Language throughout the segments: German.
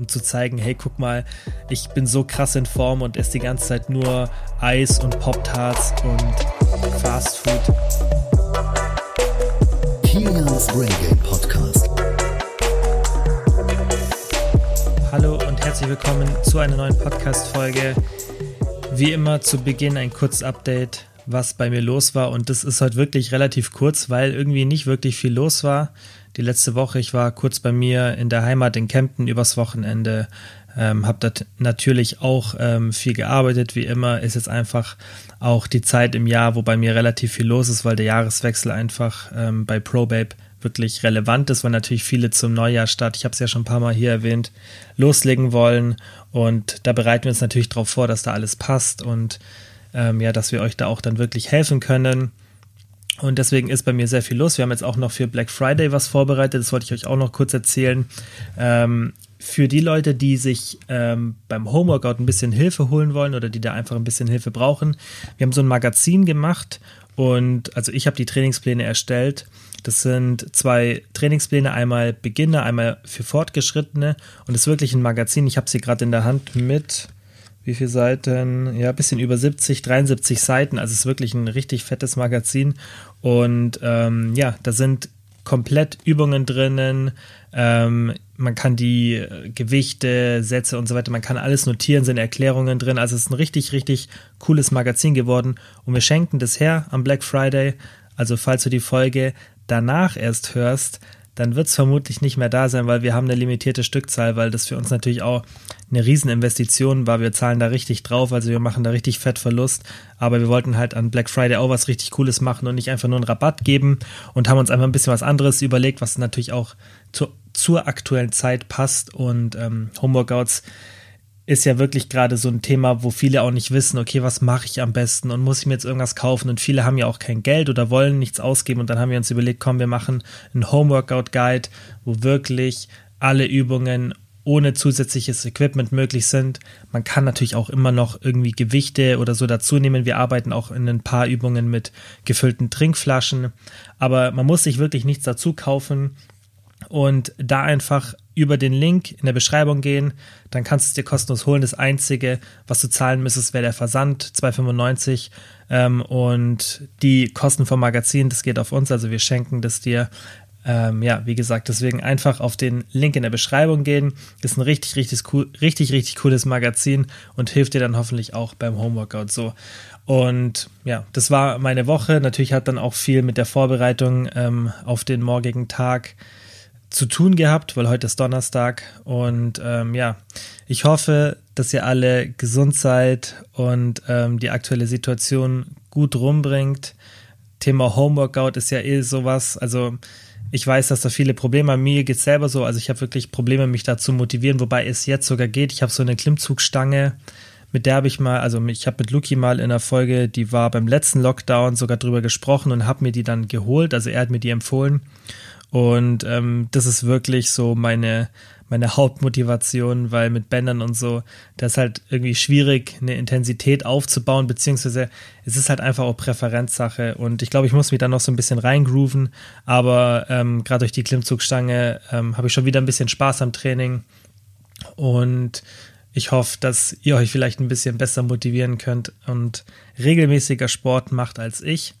um zu zeigen, hey, guck mal, ich bin so krass in Form und esse die ganze Zeit nur Eis und Pop-Tarts und Fast Food. Kilians Brain Game Podcast. Hallo und herzlich willkommen zu einer neuen Podcast-Folge. Wie immer zu Beginn ein kurzes Update, was bei mir los war. Und das ist heute wirklich relativ kurz, weil irgendwie nicht wirklich viel los war die letzte Woche. Ich war kurz bei mir in der Heimat in Kempten übers Wochenende. Ähm, habe dort natürlich auch ähm, viel gearbeitet, wie immer. Ist jetzt einfach auch die Zeit im Jahr, wo bei mir relativ viel los ist, weil der Jahreswechsel einfach ähm, bei ProBabe wirklich relevant ist, weil natürlich viele zum Neujahrstart, ich habe es ja schon ein paar Mal hier erwähnt, loslegen wollen. Und da bereiten wir uns natürlich darauf vor, dass da alles passt und ähm, ja, dass wir euch da auch dann wirklich helfen können. Und deswegen ist bei mir sehr viel los. Wir haben jetzt auch noch für Black Friday was vorbereitet. Das wollte ich euch auch noch kurz erzählen. Ähm, für die Leute, die sich ähm, beim Homeworkout ein bisschen Hilfe holen wollen oder die da einfach ein bisschen Hilfe brauchen, wir haben so ein Magazin gemacht und also ich habe die Trainingspläne erstellt. Das sind zwei Trainingspläne, einmal Beginner, einmal für Fortgeschrittene und es ist wirklich ein Magazin. Ich habe sie gerade in der Hand mit wie viele Seiten? Ja, ein bisschen über 70, 73 Seiten. Also es ist wirklich ein richtig fettes Magazin. Und ähm, ja, da sind komplett Übungen drinnen. Ähm, man kann die Gewichte, Sätze und so weiter, man kann alles notieren, sind Erklärungen drin. Also es ist ein richtig, richtig cooles Magazin geworden. Und wir schenken das her am Black Friday. Also falls du die Folge danach erst hörst, dann wird es vermutlich nicht mehr da sein, weil wir haben eine limitierte Stückzahl, weil das für uns natürlich auch eine Rieseninvestition war. Wir zahlen da richtig drauf, also wir machen da richtig fett Verlust. Aber wir wollten halt an Black Friday auch was richtig Cooles machen und nicht einfach nur einen Rabatt geben und haben uns einfach ein bisschen was anderes überlegt, was natürlich auch zu, zur aktuellen Zeit passt und ähm, Homeworkouts ist ja wirklich gerade so ein Thema, wo viele auch nicht wissen, okay, was mache ich am besten und muss ich mir jetzt irgendwas kaufen und viele haben ja auch kein Geld oder wollen nichts ausgeben und dann haben wir uns überlegt, komm, wir machen einen Homeworkout Guide, wo wirklich alle Übungen ohne zusätzliches Equipment möglich sind. Man kann natürlich auch immer noch irgendwie Gewichte oder so dazu nehmen. Wir arbeiten auch in ein paar Übungen mit gefüllten Trinkflaschen, aber man muss sich wirklich nichts dazu kaufen und da einfach über den Link in der Beschreibung gehen, dann kannst du es dir kostenlos holen. Das Einzige, was du zahlen müsstest, wäre der Versand, 2,95 ähm, und die Kosten vom Magazin, das geht auf uns, also wir schenken das dir. Ähm, ja, wie gesagt, deswegen einfach auf den Link in der Beschreibung gehen. Ist ein richtig, richtig cool, richtig, richtig cooles Magazin und hilft dir dann hoffentlich auch beim Homeworkout so. Und ja, das war meine Woche. Natürlich hat dann auch viel mit der Vorbereitung ähm, auf den morgigen Tag zu tun gehabt, weil heute ist Donnerstag. Und ähm, ja, ich hoffe, dass ihr alle gesund seid und ähm, die aktuelle Situation gut rumbringt. Thema Homeworkout ist ja eh sowas. Also ich weiß, dass da viele Probleme haben. Mir geht es selber so. Also ich habe wirklich Probleme, mich da zu motivieren, wobei es jetzt sogar geht. Ich habe so eine Klimmzugstange, mit der habe ich mal, also ich habe mit Luki mal in der Folge, die war beim letzten Lockdown sogar drüber gesprochen und habe mir die dann geholt. Also er hat mir die empfohlen. Und ähm, das ist wirklich so meine, meine Hauptmotivation, weil mit Bändern und so, das ist halt irgendwie schwierig, eine Intensität aufzubauen, beziehungsweise es ist halt einfach auch Präferenzsache. Und ich glaube, ich muss mich da noch so ein bisschen reingrooven, aber ähm, gerade durch die Klimmzugstange ähm, habe ich schon wieder ein bisschen Spaß am Training. Und ich hoffe, dass ihr euch vielleicht ein bisschen besser motivieren könnt und regelmäßiger Sport macht als ich.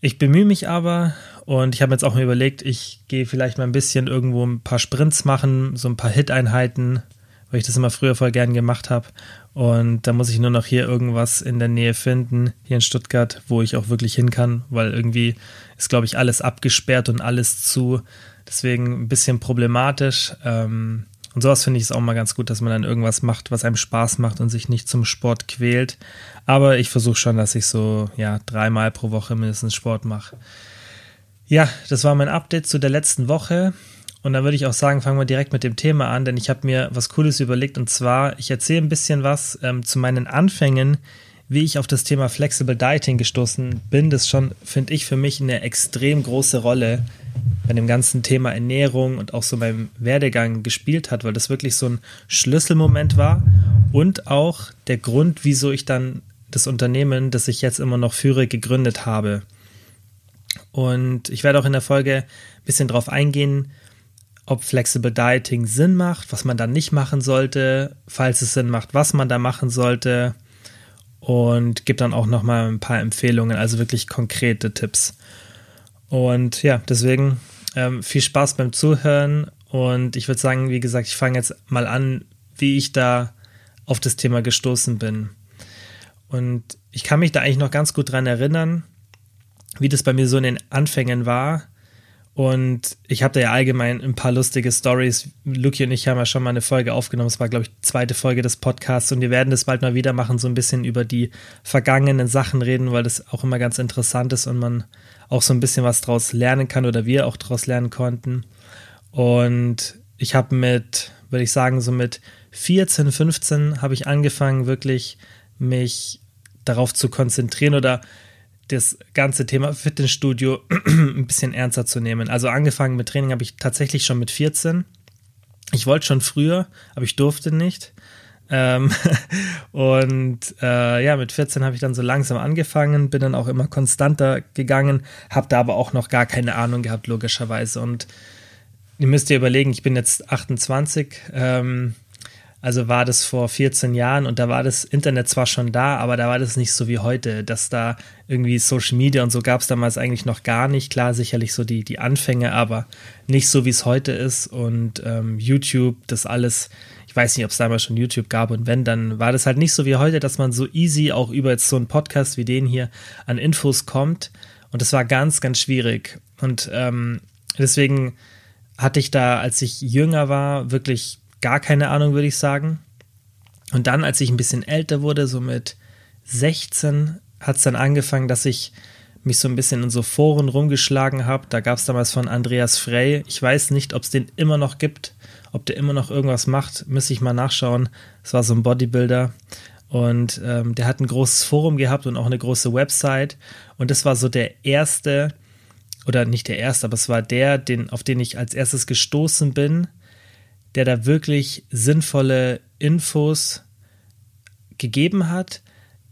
Ich bemühe mich aber und ich habe jetzt auch mir überlegt, ich gehe vielleicht mal ein bisschen irgendwo ein paar Sprints machen, so ein paar Hit-Einheiten, weil ich das immer früher voll gern gemacht habe. Und da muss ich nur noch hier irgendwas in der Nähe finden, hier in Stuttgart, wo ich auch wirklich hin kann, weil irgendwie ist, glaube ich, alles abgesperrt und alles zu. Deswegen ein bisschen problematisch. Ähm, und sowas finde ich es auch mal ganz gut, dass man dann irgendwas macht, was einem Spaß macht und sich nicht zum Sport quält. Aber ich versuche schon, dass ich so ja dreimal pro Woche mindestens Sport mache. Ja, das war mein Update zu der letzten Woche. Und dann würde ich auch sagen, fangen wir direkt mit dem Thema an, denn ich habe mir was Cooles überlegt. Und zwar, ich erzähle ein bisschen was ähm, zu meinen Anfängen, wie ich auf das Thema Flexible Dieting gestoßen bin. Das schon, finde ich, für mich eine extrem große Rolle bei dem ganzen Thema Ernährung und auch so beim Werdegang gespielt hat, weil das wirklich so ein Schlüsselmoment war und auch der Grund, wieso ich dann das Unternehmen, das ich jetzt immer noch führe, gegründet habe. Und ich werde auch in der Folge ein bisschen drauf eingehen, ob Flexible Dieting Sinn macht, was man dann nicht machen sollte, falls es Sinn macht, was man da machen sollte und gebe dann auch noch mal ein paar Empfehlungen, also wirklich konkrete Tipps. Und ja, deswegen ähm, viel Spaß beim Zuhören und ich würde sagen, wie gesagt, ich fange jetzt mal an, wie ich da auf das Thema gestoßen bin. Und ich kann mich da eigentlich noch ganz gut dran erinnern, wie das bei mir so in den Anfängen war. Und ich habe da ja allgemein ein paar lustige Stories. Luki und ich haben ja schon mal eine Folge aufgenommen. Es war, glaube ich, die zweite Folge des Podcasts. Und wir werden das bald mal wieder machen, so ein bisschen über die vergangenen Sachen reden, weil das auch immer ganz interessant ist und man auch so ein bisschen was draus lernen kann oder wir auch draus lernen konnten. Und ich habe mit, würde ich sagen, so mit 14, 15 habe ich angefangen, wirklich mich darauf zu konzentrieren oder das ganze Thema Fitnessstudio ein bisschen ernster zu nehmen. Also angefangen mit Training habe ich tatsächlich schon mit 14. Ich wollte schon früher, aber ich durfte nicht. Ähm, und äh, ja, mit 14 habe ich dann so langsam angefangen, bin dann auch immer konstanter gegangen, habe da aber auch noch gar keine Ahnung gehabt, logischerweise. Und ihr müsst ihr überlegen, ich bin jetzt 28. Ähm, also war das vor 14 Jahren und da war das Internet zwar schon da, aber da war das nicht so wie heute, dass da irgendwie Social Media und so gab es damals eigentlich noch gar nicht. Klar, sicherlich so die, die Anfänge, aber nicht so wie es heute ist. Und ähm, YouTube, das alles, ich weiß nicht, ob es damals schon YouTube gab und wenn, dann war das halt nicht so wie heute, dass man so easy auch über jetzt so einen Podcast wie den hier an Infos kommt. Und das war ganz, ganz schwierig. Und ähm, deswegen hatte ich da, als ich jünger war, wirklich gar keine Ahnung, würde ich sagen. Und dann, als ich ein bisschen älter wurde, so mit 16, hat es dann angefangen, dass ich mich so ein bisschen in so Foren rumgeschlagen habe. Da gab es damals von Andreas Frey. Ich weiß nicht, ob es den immer noch gibt, ob der immer noch irgendwas macht, müsste ich mal nachschauen. Es war so ein Bodybuilder. Und ähm, der hat ein großes Forum gehabt und auch eine große Website. Und das war so der erste, oder nicht der erste, aber es war der, den, auf den ich als erstes gestoßen bin, der da wirklich sinnvolle Infos gegeben hat,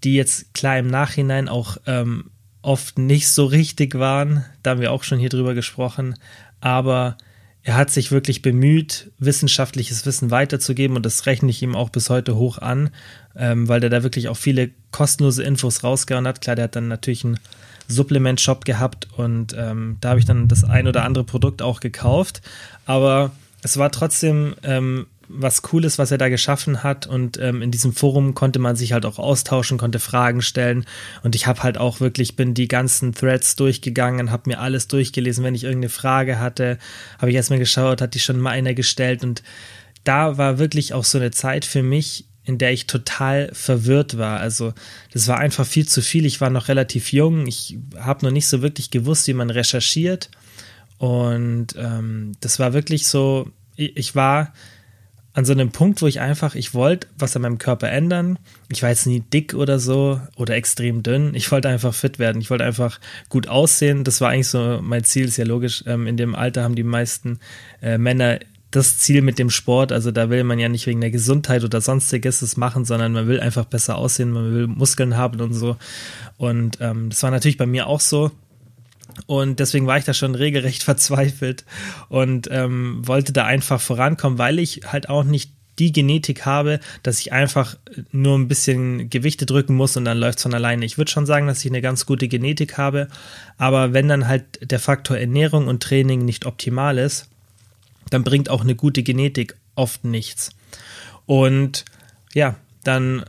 die jetzt klar im Nachhinein auch ähm, oft nicht so richtig waren. Da haben wir auch schon hier drüber gesprochen. Aber er hat sich wirklich bemüht, wissenschaftliches Wissen weiterzugeben und das rechne ich ihm auch bis heute hoch an, ähm, weil der da wirklich auch viele kostenlose Infos rausgehauen hat. Klar, der hat dann natürlich einen Supplement-Shop gehabt und ähm, da habe ich dann das ein oder andere Produkt auch gekauft. Aber es war trotzdem ähm, was Cooles, was er da geschaffen hat. Und ähm, in diesem Forum konnte man sich halt auch austauschen, konnte Fragen stellen. Und ich habe halt auch wirklich, bin die ganzen Threads durchgegangen, habe mir alles durchgelesen. Wenn ich irgendeine Frage hatte, habe ich erstmal geschaut, hat die schon mal einer gestellt. Und da war wirklich auch so eine Zeit für mich, in der ich total verwirrt war. Also das war einfach viel zu viel. Ich war noch relativ jung. Ich habe noch nicht so wirklich gewusst, wie man recherchiert. Und ähm, das war wirklich so, ich, ich war an so einem Punkt, wo ich einfach, ich wollte was an meinem Körper ändern. Ich war jetzt nie dick oder so oder extrem dünn. Ich wollte einfach fit werden. Ich wollte einfach gut aussehen. Das war eigentlich so mein Ziel, ist ja logisch. Ähm, in dem Alter haben die meisten äh, Männer das Ziel mit dem Sport. Also da will man ja nicht wegen der Gesundheit oder sonstiges es machen, sondern man will einfach besser aussehen, man will Muskeln haben und so. Und ähm, das war natürlich bei mir auch so. Und deswegen war ich da schon regelrecht verzweifelt und ähm, wollte da einfach vorankommen, weil ich halt auch nicht die Genetik habe, dass ich einfach nur ein bisschen Gewichte drücken muss und dann läuft es von alleine. Ich würde schon sagen, dass ich eine ganz gute Genetik habe, aber wenn dann halt der Faktor Ernährung und Training nicht optimal ist, dann bringt auch eine gute Genetik oft nichts. Und ja, dann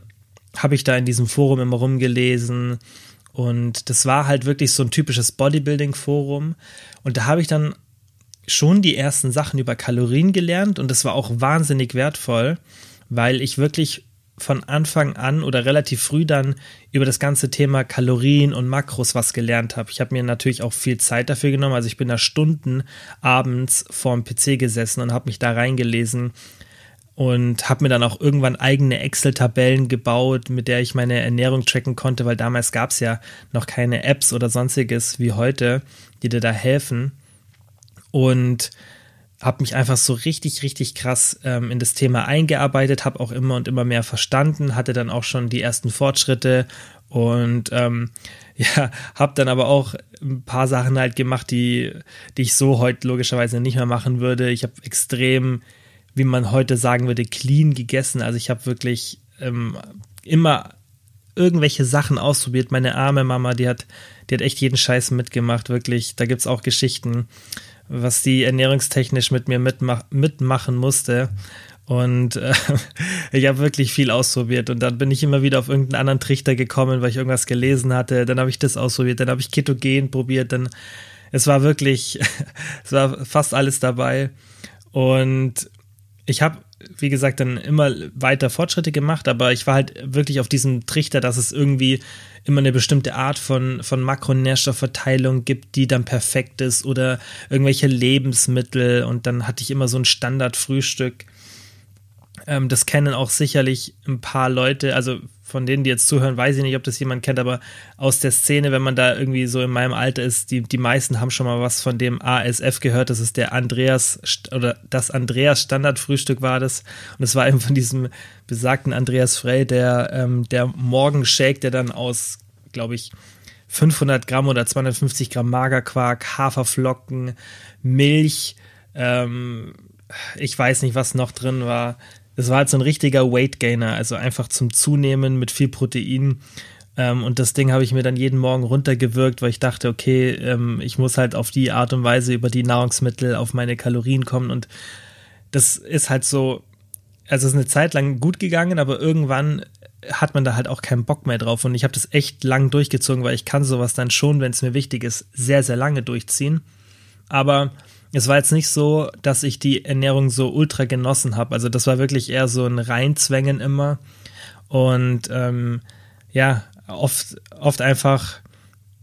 habe ich da in diesem Forum immer rumgelesen, und das war halt wirklich so ein typisches Bodybuilding-Forum. Und da habe ich dann schon die ersten Sachen über Kalorien gelernt und das war auch wahnsinnig wertvoll, weil ich wirklich von Anfang an oder relativ früh dann über das ganze Thema Kalorien und Makros was gelernt habe. Ich habe mir natürlich auch viel Zeit dafür genommen. Also ich bin da Stunden abends vorm PC gesessen und habe mich da reingelesen, und habe mir dann auch irgendwann eigene Excel-Tabellen gebaut, mit der ich meine Ernährung tracken konnte, weil damals gab es ja noch keine Apps oder sonstiges wie heute, die dir da helfen. Und habe mich einfach so richtig, richtig krass ähm, in das Thema eingearbeitet, habe auch immer und immer mehr verstanden, hatte dann auch schon die ersten Fortschritte Und ähm, ja, habe dann aber auch ein paar Sachen halt gemacht, die, die ich so heute logischerweise nicht mehr machen würde. Ich habe extrem, wie man heute sagen würde, clean gegessen. Also ich habe wirklich ähm, immer irgendwelche Sachen ausprobiert. Meine arme Mama, die hat, die hat echt jeden Scheiß mitgemacht, wirklich. Da gibt es auch Geschichten, was die ernährungstechnisch mit mir mitmach mitmachen musste. Und äh, ich habe wirklich viel ausprobiert. Und dann bin ich immer wieder auf irgendeinen anderen Trichter gekommen, weil ich irgendwas gelesen hatte. Dann habe ich das ausprobiert. Dann habe ich Ketogen probiert. Dann, es war wirklich, es war fast alles dabei. Und ich habe, wie gesagt, dann immer weiter Fortschritte gemacht, aber ich war halt wirklich auf diesem Trichter, dass es irgendwie immer eine bestimmte Art von, von Makronährstoffverteilung gibt, die dann perfekt ist oder irgendwelche Lebensmittel und dann hatte ich immer so ein Standardfrühstück. Ähm, das kennen auch sicherlich ein paar Leute, also von denen, die jetzt zuhören, weiß ich nicht, ob das jemand kennt, aber aus der Szene, wenn man da irgendwie so in meinem Alter ist, die, die meisten haben schon mal was von dem ASF gehört. Das ist der Andreas oder das Andreas Standardfrühstück war das. Und es war eben von diesem besagten Andreas Frey, der, ähm, der Morgenshake, der dann aus, glaube ich, 500 Gramm oder 250 Gramm Magerquark, Haferflocken, Milch, ähm, ich weiß nicht, was noch drin war, das war halt so ein richtiger Weight Gainer, also einfach zum Zunehmen mit viel Protein. Ähm, und das Ding habe ich mir dann jeden Morgen runtergewirkt, weil ich dachte, okay, ähm, ich muss halt auf die Art und Weise über die Nahrungsmittel auf meine Kalorien kommen. Und das ist halt so, also es ist eine Zeit lang gut gegangen, aber irgendwann hat man da halt auch keinen Bock mehr drauf. Und ich habe das echt lang durchgezogen, weil ich kann sowas dann schon, wenn es mir wichtig ist, sehr, sehr lange durchziehen. Aber es war jetzt nicht so, dass ich die Ernährung so ultra genossen habe. Also das war wirklich eher so ein Reinzwängen immer. Und ähm, ja, oft, oft einfach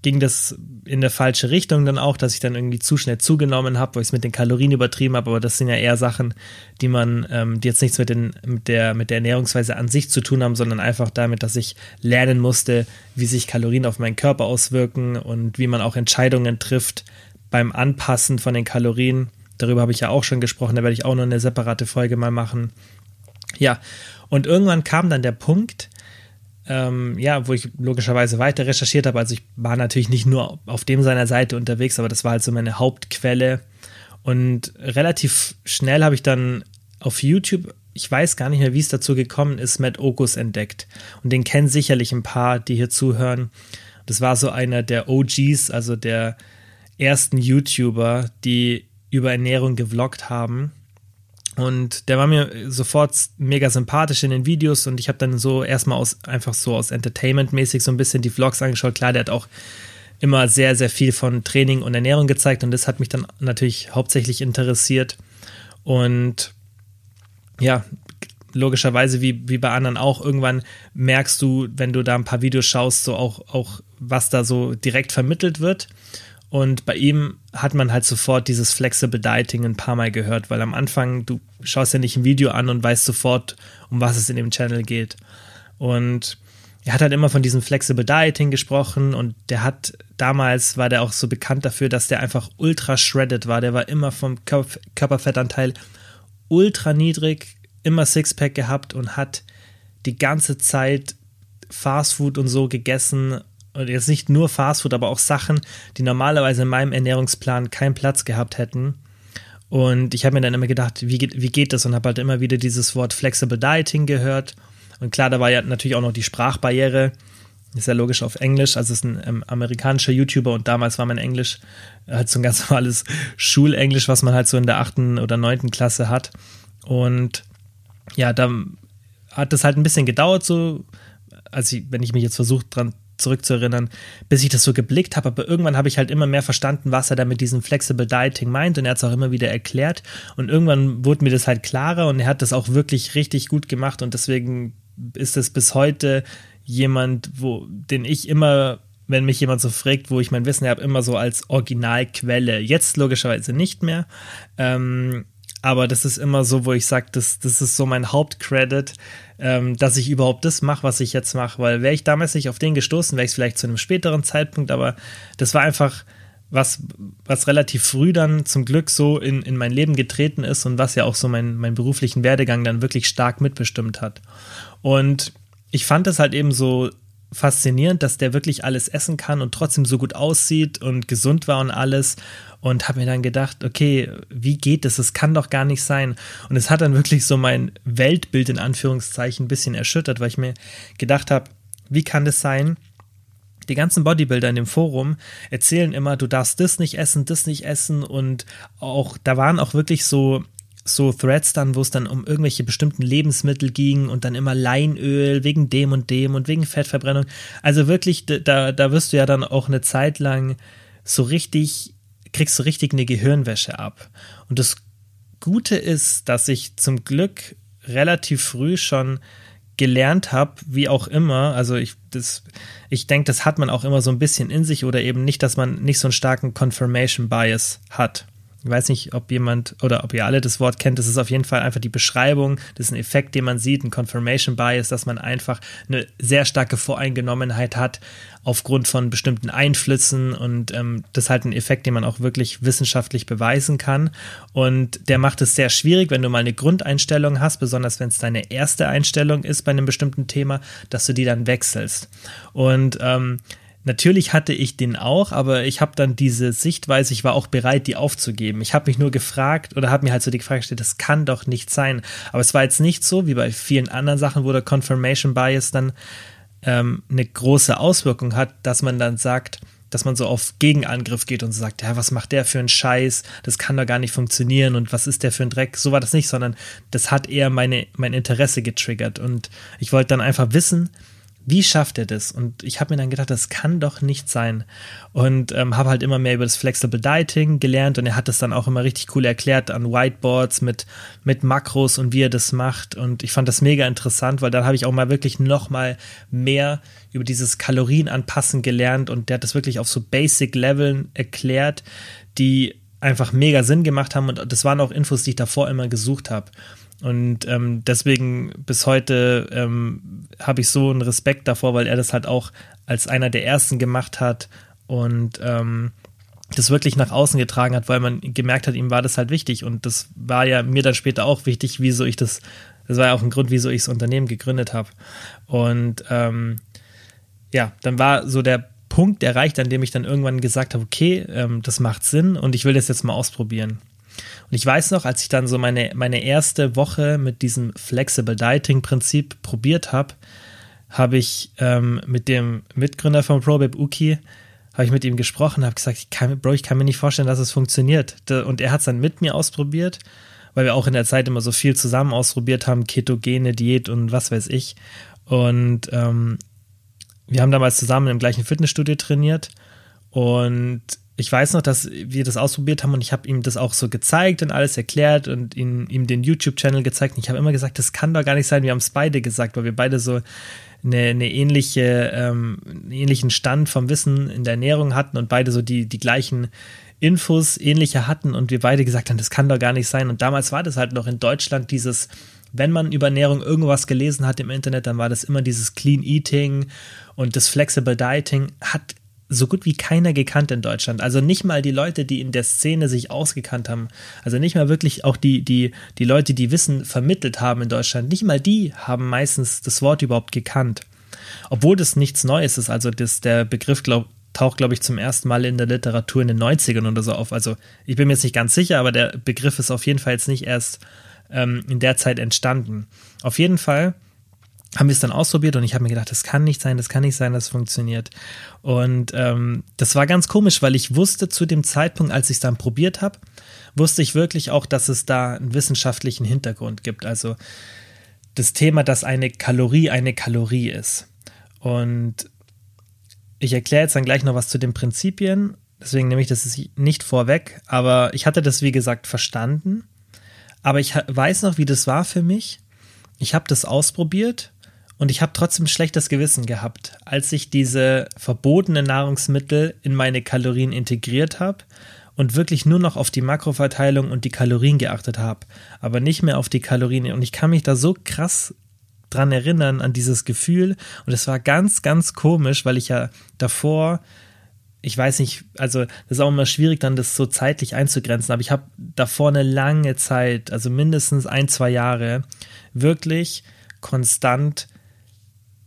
ging das in der falsche Richtung dann auch, dass ich dann irgendwie zu schnell zugenommen habe, wo ich es mit den Kalorien übertrieben habe, aber das sind ja eher Sachen, die man, ähm, die jetzt nichts mit, den, mit, der, mit der Ernährungsweise an sich zu tun haben, sondern einfach damit, dass ich lernen musste, wie sich Kalorien auf meinen Körper auswirken und wie man auch Entscheidungen trifft, beim Anpassen von den Kalorien. Darüber habe ich ja auch schon gesprochen, da werde ich auch noch eine separate Folge mal machen. Ja, und irgendwann kam dann der Punkt, ähm, ja, wo ich logischerweise weiter recherchiert habe. Also ich war natürlich nicht nur auf dem seiner Seite unterwegs, aber das war halt so meine Hauptquelle. Und relativ schnell habe ich dann auf YouTube, ich weiß gar nicht mehr, wie es dazu gekommen ist, Matt Okus entdeckt. Und den kennen sicherlich ein paar, die hier zuhören. Das war so einer der OGs, also der ersten YouTuber, die über Ernährung gevloggt haben. Und der war mir sofort mega sympathisch in den Videos und ich habe dann so erstmal aus, einfach so aus Entertainment-mäßig so ein bisschen die Vlogs angeschaut. Klar, der hat auch immer sehr, sehr viel von Training und Ernährung gezeigt und das hat mich dann natürlich hauptsächlich interessiert. Und ja, logischerweise wie, wie bei anderen auch, irgendwann merkst du, wenn du da ein paar Videos schaust, so auch, auch was da so direkt vermittelt wird. Und bei ihm hat man halt sofort dieses Flexible Dieting ein paar Mal gehört, weil am Anfang, du schaust ja nicht ein Video an und weißt sofort, um was es in dem Channel geht. Und er hat halt immer von diesem Flexible Dieting gesprochen und der hat, damals war der auch so bekannt dafür, dass der einfach ultra shredded war. Der war immer vom Körperfettanteil ultra niedrig, immer Sixpack gehabt und hat die ganze Zeit Fastfood und so gegessen und jetzt nicht nur Fastfood, aber auch Sachen, die normalerweise in meinem Ernährungsplan keinen Platz gehabt hätten. Und ich habe mir dann immer gedacht, wie geht, wie geht das? Und habe halt immer wieder dieses Wort Flexible Dieting gehört. Und klar, da war ja natürlich auch noch die Sprachbarriere. Ist ja logisch auf Englisch. Also es ist ein ähm, amerikanischer YouTuber und damals war mein Englisch halt so ein ganz normales Schulenglisch, was man halt so in der achten oder neunten Klasse hat. Und ja, da hat das halt ein bisschen gedauert, so, als ich, wenn ich mich jetzt versucht dran zurückzuerinnern, bis ich das so geblickt habe. Aber irgendwann habe ich halt immer mehr verstanden, was er da mit diesem Flexible Dieting meint. Und er hat es auch immer wieder erklärt. Und irgendwann wurde mir das halt klarer und er hat das auch wirklich richtig gut gemacht. Und deswegen ist es bis heute jemand, wo, den ich immer wenn mich jemand so fragt, wo ich mein Wissen habe, immer so als Originalquelle. Jetzt logischerweise nicht mehr. Ähm, aber das ist immer so, wo ich sage, das, das ist so mein Hauptcredit, ähm, dass ich überhaupt das mache, was ich jetzt mache. Weil wäre ich damals nicht auf den gestoßen, wäre ich vielleicht zu einem späteren Zeitpunkt, aber das war einfach was, was relativ früh dann zum Glück so in, in mein Leben getreten ist und was ja auch so mein, meinen beruflichen Werdegang dann wirklich stark mitbestimmt hat. Und ich fand es halt eben so faszinierend, dass der wirklich alles essen kann und trotzdem so gut aussieht und gesund war und alles. Und habe mir dann gedacht, okay, wie geht das? Das kann doch gar nicht sein. Und es hat dann wirklich so mein Weltbild in Anführungszeichen ein bisschen erschüttert, weil ich mir gedacht habe, wie kann das sein? Die ganzen Bodybuilder in dem Forum erzählen immer, du darfst das nicht essen, das nicht essen und auch, da waren auch wirklich so so Threads dann, wo es dann um irgendwelche bestimmten Lebensmittel ging und dann immer Leinöl wegen dem und dem und wegen Fettverbrennung. Also wirklich, da, da wirst du ja dann auch eine Zeit lang so richtig, kriegst du richtig eine Gehirnwäsche ab. Und das Gute ist, dass ich zum Glück relativ früh schon gelernt habe, wie auch immer, also ich, ich denke, das hat man auch immer so ein bisschen in sich oder eben nicht, dass man nicht so einen starken Confirmation Bias hat. Ich weiß nicht, ob jemand oder ob ihr alle das Wort kennt. Das ist auf jeden Fall einfach die Beschreibung. Das ist ein Effekt, den man sieht, ein Confirmation Bias, dass man einfach eine sehr starke Voreingenommenheit hat aufgrund von bestimmten Einflüssen und ähm, das ist halt ein Effekt, den man auch wirklich wissenschaftlich beweisen kann. Und der macht es sehr schwierig, wenn du mal eine Grundeinstellung hast, besonders wenn es deine erste Einstellung ist bei einem bestimmten Thema, dass du die dann wechselst. Und ähm, Natürlich hatte ich den auch, aber ich habe dann diese Sichtweise, ich war auch bereit, die aufzugeben. Ich habe mich nur gefragt oder habe mir halt so die Frage gestellt, das kann doch nicht sein. Aber es war jetzt nicht so, wie bei vielen anderen Sachen, wo der Confirmation Bias dann ähm, eine große Auswirkung hat, dass man dann sagt, dass man so auf Gegenangriff geht und sagt, ja, was macht der für einen Scheiß? Das kann doch gar nicht funktionieren und was ist der für ein Dreck? So war das nicht, sondern das hat eher meine, mein Interesse getriggert und ich wollte dann einfach wissen, wie schafft er das? Und ich habe mir dann gedacht, das kann doch nicht sein. Und ähm, habe halt immer mehr über das Flexible Dieting gelernt und er hat das dann auch immer richtig cool erklärt an Whiteboards mit, mit Makros und wie er das macht. Und ich fand das mega interessant, weil dann habe ich auch mal wirklich noch mal mehr über dieses Kalorienanpassen gelernt und der hat das wirklich auf so Basic-Leveln erklärt, die einfach mega Sinn gemacht haben und das waren auch Infos, die ich davor immer gesucht habe. Und ähm, deswegen bis heute ähm, habe ich so einen Respekt davor, weil er das halt auch als einer der ersten gemacht hat und ähm, das wirklich nach außen getragen hat, weil man gemerkt hat, ihm war das halt wichtig. Und das war ja mir dann später auch wichtig, wieso ich das, das war ja auch ein Grund, wieso ich das Unternehmen gegründet habe. Und ähm, ja, dann war so der Punkt erreicht, an dem ich dann irgendwann gesagt habe, okay, ähm, das macht Sinn und ich will das jetzt mal ausprobieren. Und ich weiß noch, als ich dann so meine, meine erste Woche mit diesem Flexible Dieting Prinzip probiert habe, habe ich ähm, mit dem Mitgründer von ProBabe Uki, habe ich mit ihm gesprochen, habe gesagt, ich kann, Bro, ich kann mir nicht vorstellen, dass es funktioniert. Und er hat es dann mit mir ausprobiert, weil wir auch in der Zeit immer so viel zusammen ausprobiert haben, ketogene Diät und was weiß ich. Und ähm, wir haben damals zusammen im gleichen Fitnessstudio trainiert und ich weiß noch, dass wir das ausprobiert haben und ich habe ihm das auch so gezeigt und alles erklärt und ihn, ihm den YouTube-Channel gezeigt. Und ich habe immer gesagt, das kann doch gar nicht sein. Wir haben es beide gesagt, weil wir beide so eine, eine ähnliche, ähm, einen ähnlichen Stand vom Wissen in der Ernährung hatten und beide so die, die gleichen Infos ähnliche hatten und wir beide gesagt haben, das kann doch gar nicht sein. Und damals war das halt noch in Deutschland dieses, wenn man über Ernährung irgendwas gelesen hat im Internet, dann war das immer dieses Clean Eating und das Flexible Dieting hat so gut wie keiner gekannt in Deutschland. Also nicht mal die Leute, die in der Szene sich ausgekannt haben. Also nicht mal wirklich auch die, die, die Leute, die Wissen vermittelt haben in Deutschland. Nicht mal die haben meistens das Wort überhaupt gekannt. Obwohl das nichts Neues ist. Also das, der Begriff glaub, taucht, glaube ich, zum ersten Mal in der Literatur in den 90ern oder so auf. Also ich bin mir jetzt nicht ganz sicher, aber der Begriff ist auf jeden Fall jetzt nicht erst ähm, in der Zeit entstanden. Auf jeden Fall haben wir es dann ausprobiert und ich habe mir gedacht, das kann nicht sein, das kann nicht sein, das funktioniert. Und ähm, das war ganz komisch, weil ich wusste zu dem Zeitpunkt, als ich es dann probiert habe, wusste ich wirklich auch, dass es da einen wissenschaftlichen Hintergrund gibt. Also das Thema, dass eine Kalorie eine Kalorie ist. Und ich erkläre jetzt dann gleich noch was zu den Prinzipien, deswegen nehme ich das nicht vorweg, aber ich hatte das, wie gesagt, verstanden. Aber ich weiß noch, wie das war für mich. Ich habe das ausprobiert und ich habe trotzdem schlechtes Gewissen gehabt, als ich diese verbotenen Nahrungsmittel in meine Kalorien integriert habe und wirklich nur noch auf die Makroverteilung und die Kalorien geachtet habe, aber nicht mehr auf die Kalorien. Und ich kann mich da so krass dran erinnern, an dieses Gefühl. Und es war ganz, ganz komisch, weil ich ja davor, ich weiß nicht, also das ist auch immer schwierig, dann das so zeitlich einzugrenzen, aber ich habe davor eine lange Zeit, also mindestens ein, zwei Jahre, wirklich konstant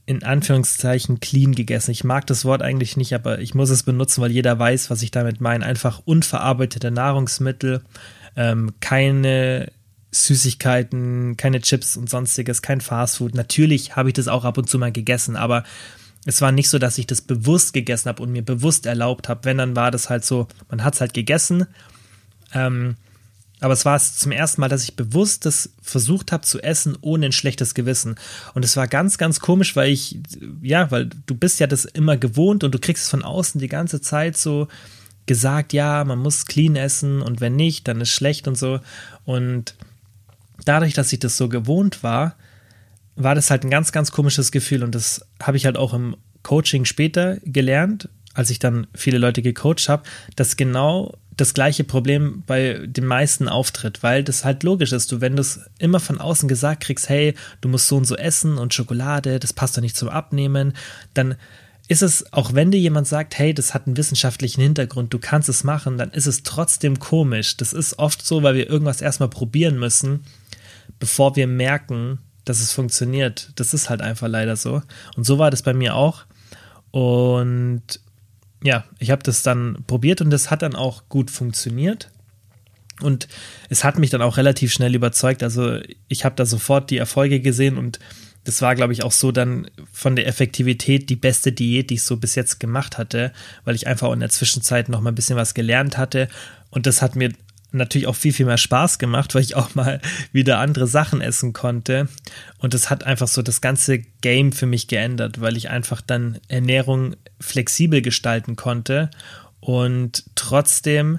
in Anführungszeichen clean gegessen. Ich mag das Wort eigentlich nicht, aber ich muss es benutzen, weil jeder weiß, was ich damit meine. Einfach unverarbeitete Nahrungsmittel, ähm, keine Süßigkeiten, keine Chips und sonstiges, kein Fastfood. Natürlich habe ich das auch ab und zu mal gegessen, aber es war nicht so, dass ich das bewusst gegessen habe und mir bewusst erlaubt habe. Wenn, dann war das halt so, man hat es halt gegessen. Ähm, aber es war zum ersten Mal, dass ich bewusst das versucht habe zu essen, ohne ein schlechtes Gewissen. Und es war ganz, ganz komisch, weil ich, ja, weil du bist ja das immer gewohnt und du kriegst es von außen die ganze Zeit so gesagt, ja, man muss clean essen und wenn nicht, dann ist schlecht und so. Und dadurch, dass ich das so gewohnt war, war das halt ein ganz, ganz komisches Gefühl. Und das habe ich halt auch im Coaching später gelernt, als ich dann viele Leute gecoacht habe, dass genau das gleiche Problem bei den meisten auftritt, weil das halt logisch ist. Du, wenn du es immer von außen gesagt kriegst, hey, du musst so und so essen und Schokolade, das passt doch nicht zum Abnehmen, dann ist es, auch wenn dir jemand sagt, hey, das hat einen wissenschaftlichen Hintergrund, du kannst es machen, dann ist es trotzdem komisch. Das ist oft so, weil wir irgendwas erstmal probieren müssen, bevor wir merken, dass es funktioniert. Das ist halt einfach leider so. Und so war das bei mir auch. Und ja, ich habe das dann probiert und das hat dann auch gut funktioniert. Und es hat mich dann auch relativ schnell überzeugt. Also ich habe da sofort die Erfolge gesehen und das war, glaube ich, auch so dann von der Effektivität die beste Diät, die ich so bis jetzt gemacht hatte, weil ich einfach in der Zwischenzeit noch mal ein bisschen was gelernt hatte. Und das hat mir natürlich auch viel, viel mehr Spaß gemacht, weil ich auch mal wieder andere Sachen essen konnte. Und das hat einfach so das ganze Game für mich geändert, weil ich einfach dann Ernährung flexibel gestalten konnte und trotzdem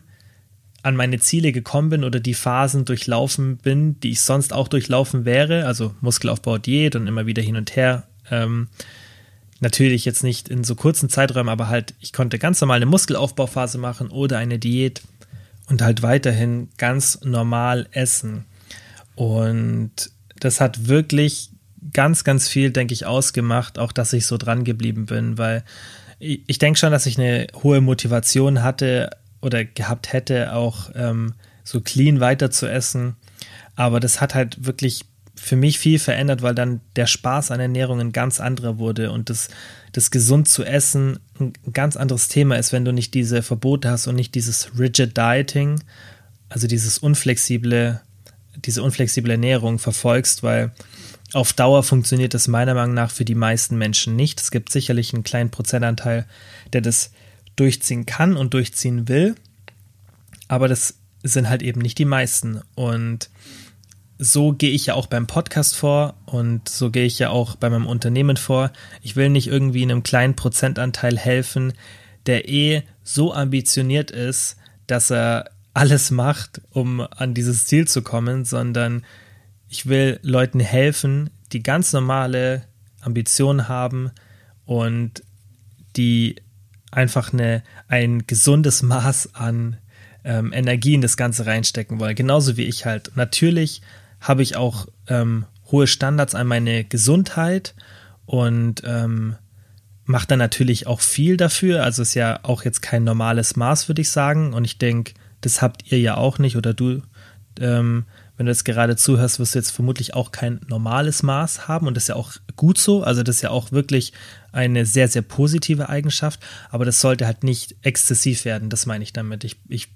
an meine Ziele gekommen bin oder die Phasen durchlaufen bin, die ich sonst auch durchlaufen wäre, also Muskelaufbau, Diät und immer wieder hin und her. Ähm, natürlich jetzt nicht in so kurzen Zeiträumen, aber halt, ich konnte ganz normal eine Muskelaufbauphase machen oder eine Diät und halt weiterhin ganz normal essen. Und das hat wirklich ganz, ganz viel, denke ich, ausgemacht, auch dass ich so dran geblieben bin, weil ich, ich denke schon, dass ich eine hohe Motivation hatte oder gehabt hätte, auch ähm, so clean weiter zu essen. Aber das hat halt wirklich für mich viel verändert, weil dann der Spaß an Ernährung ein ganz anderer wurde und das, das gesund zu essen ein ganz anderes Thema ist, wenn du nicht diese Verbote hast und nicht dieses rigid Dieting, also dieses unflexible, diese unflexible Ernährung verfolgst, weil auf Dauer funktioniert das meiner Meinung nach für die meisten Menschen nicht. Es gibt sicherlich einen kleinen Prozentanteil, der das durchziehen kann und durchziehen will, aber das sind halt eben nicht die meisten und so gehe ich ja auch beim Podcast vor und so gehe ich ja auch bei meinem Unternehmen vor. Ich will nicht irgendwie einem kleinen Prozentanteil helfen, der eh so ambitioniert ist, dass er alles macht, um an dieses Ziel zu kommen, sondern ich will Leuten helfen, die ganz normale Ambitionen haben und die einfach eine, ein gesundes Maß an ähm, Energie in das Ganze reinstecken wollen. Genauso wie ich halt. Natürlich habe ich auch ähm, hohe Standards an meine Gesundheit und ähm, mache dann natürlich auch viel dafür. Also ist ja auch jetzt kein normales Maß, würde ich sagen. Und ich denke, das habt ihr ja auch nicht oder du, ähm, wenn du jetzt gerade zuhörst, wirst du jetzt vermutlich auch kein normales Maß haben und das ist ja auch gut so. Also das ist ja auch wirklich eine sehr, sehr positive Eigenschaft, aber das sollte halt nicht exzessiv werden, das meine ich damit. Ich, ich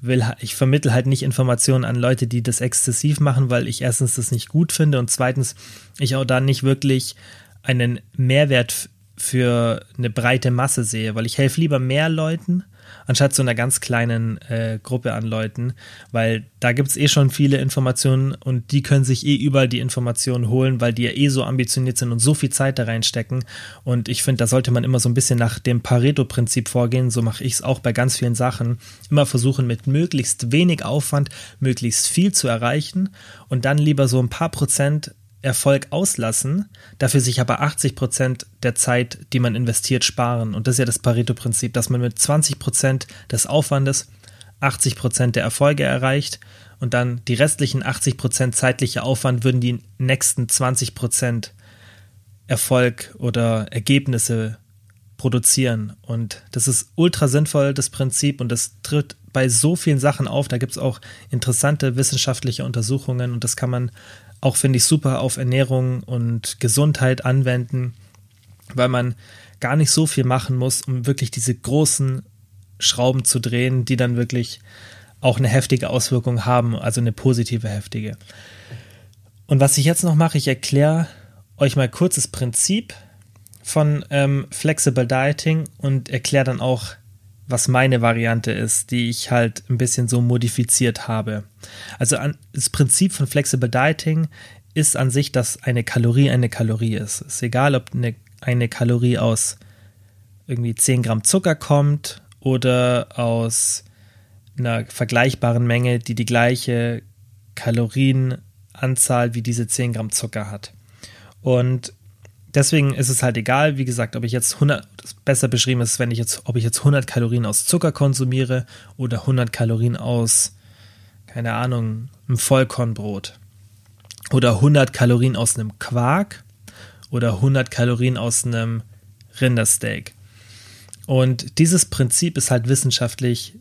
will, ich vermittle halt nicht Informationen an Leute, die das exzessiv machen, weil ich erstens das nicht gut finde und zweitens ich auch da nicht wirklich einen Mehrwert für eine breite Masse sehe, weil ich helfe lieber mehr Leuten anstatt so einer ganz kleinen äh, Gruppe an Leuten, weil da gibt es eh schon viele Informationen und die können sich eh überall die Informationen holen, weil die ja eh so ambitioniert sind und so viel Zeit da reinstecken. Und ich finde, da sollte man immer so ein bisschen nach dem Pareto-Prinzip vorgehen. So mache ich es auch bei ganz vielen Sachen. Immer versuchen, mit möglichst wenig Aufwand möglichst viel zu erreichen und dann lieber so ein paar Prozent Erfolg auslassen, dafür sich aber 80 Prozent der Zeit, die man investiert, sparen. Und das ist ja das Pareto-Prinzip, dass man mit 20 Prozent des Aufwandes 80 Prozent der Erfolge erreicht und dann die restlichen 80 Prozent zeitlicher Aufwand würden die nächsten 20 Prozent Erfolg oder Ergebnisse produzieren. Und das ist ultra sinnvoll, das Prinzip, und das tritt bei so vielen Sachen auf. Da gibt es auch interessante wissenschaftliche Untersuchungen und das kann man auch finde ich super auf Ernährung und Gesundheit anwenden. weil man gar nicht so viel machen muss, um wirklich diese großen Schrauben zu drehen, die dann wirklich auch eine heftige Auswirkung haben, also eine positive heftige. Und was ich jetzt noch mache, ich erkläre euch mal kurz das Prinzip von ähm, Flexible Dieting und erkläre dann auch, was meine Variante ist, die ich halt ein bisschen so modifiziert habe. Also an, das Prinzip von Flexible Dieting ist an sich, dass eine Kalorie eine Kalorie ist. Es ist egal, ob eine, eine Kalorie aus irgendwie 10 Gramm Zucker kommt oder aus einer vergleichbaren Menge, die die gleiche Kalorienanzahl wie diese 10 Gramm Zucker hat. Und deswegen ist es halt egal, wie gesagt, ob ich jetzt 100, besser beschrieben ist, wenn ich jetzt, ob ich jetzt 100 Kalorien aus Zucker konsumiere oder 100 Kalorien aus, keine Ahnung, einem Vollkornbrot. Oder 100 Kalorien aus einem Quark oder 100 Kalorien aus einem Rindersteak. Und dieses Prinzip ist halt wissenschaftlich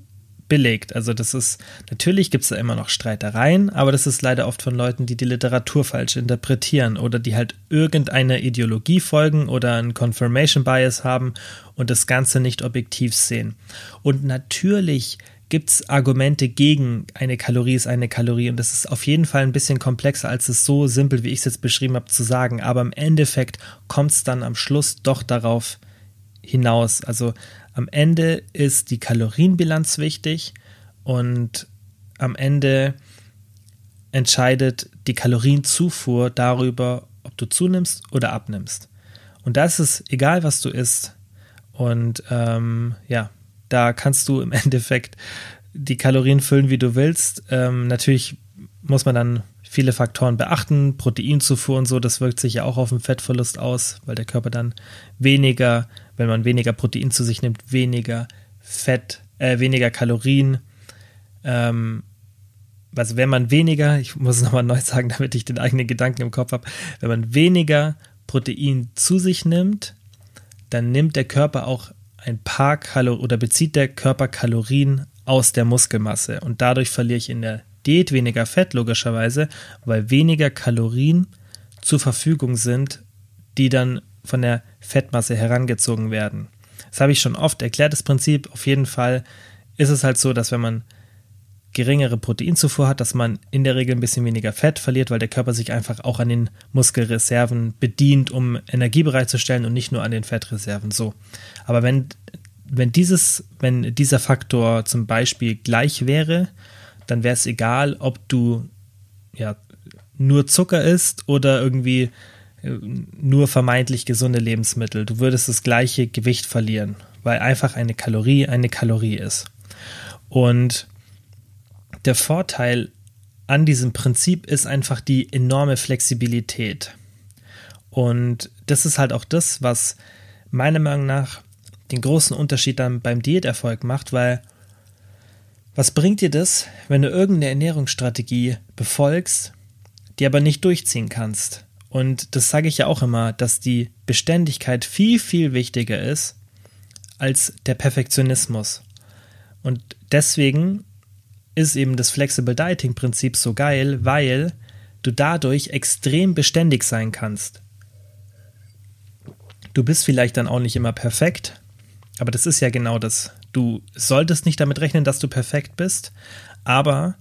belegt. Also das ist, natürlich gibt es da immer noch Streitereien, aber das ist leider oft von Leuten, die die Literatur falsch interpretieren oder die halt irgendeiner Ideologie folgen oder einen Confirmation Bias haben und das Ganze nicht objektiv sehen. Und natürlich gibt es Argumente gegen eine Kalorie ist eine Kalorie und das ist auf jeden Fall ein bisschen komplexer, als es so simpel, wie ich es jetzt beschrieben habe, zu sagen. Aber im Endeffekt kommt es dann am Schluss doch darauf hinaus. Also am Ende ist die Kalorienbilanz wichtig und am Ende entscheidet die Kalorienzufuhr darüber, ob du zunimmst oder abnimmst. Und da ist egal, was du isst. Und ähm, ja, da kannst du im Endeffekt die Kalorien füllen, wie du willst. Ähm, natürlich muss man dann viele Faktoren beachten, Proteinzufuhr und so, das wirkt sich ja auch auf den Fettverlust aus, weil der Körper dann weniger wenn man weniger Protein zu sich nimmt, weniger Fett, äh, weniger Kalorien. Ähm, also wenn man weniger, ich muss es nochmal neu sagen, damit ich den eigenen Gedanken im Kopf habe, wenn man weniger Protein zu sich nimmt, dann nimmt der Körper auch ein paar Kalorien oder bezieht der Körper Kalorien aus der Muskelmasse und dadurch verliere ich in der Diät weniger Fett logischerweise, weil weniger Kalorien zur Verfügung sind, die dann von der Fettmasse herangezogen werden. Das habe ich schon oft erklärt, das Prinzip. Auf jeden Fall ist es halt so, dass wenn man geringere Proteinzufuhr hat, dass man in der Regel ein bisschen weniger Fett verliert, weil der Körper sich einfach auch an den Muskelreserven bedient, um Energie bereitzustellen und nicht nur an den Fettreserven. So. Aber wenn, wenn dieses, wenn dieser Faktor zum Beispiel gleich wäre, dann wäre es egal, ob du ja nur Zucker isst oder irgendwie nur vermeintlich gesunde Lebensmittel. Du würdest das gleiche Gewicht verlieren, weil einfach eine Kalorie eine Kalorie ist. Und der Vorteil an diesem Prinzip ist einfach die enorme Flexibilität. Und das ist halt auch das, was meiner Meinung nach den großen Unterschied dann beim Diäterfolg macht, weil was bringt dir das, wenn du irgendeine Ernährungsstrategie befolgst, die aber nicht durchziehen kannst? Und das sage ich ja auch immer, dass die Beständigkeit viel, viel wichtiger ist als der Perfektionismus. Und deswegen ist eben das Flexible Dieting Prinzip so geil, weil du dadurch extrem beständig sein kannst. Du bist vielleicht dann auch nicht immer perfekt, aber das ist ja genau das. Du solltest nicht damit rechnen, dass du perfekt bist, aber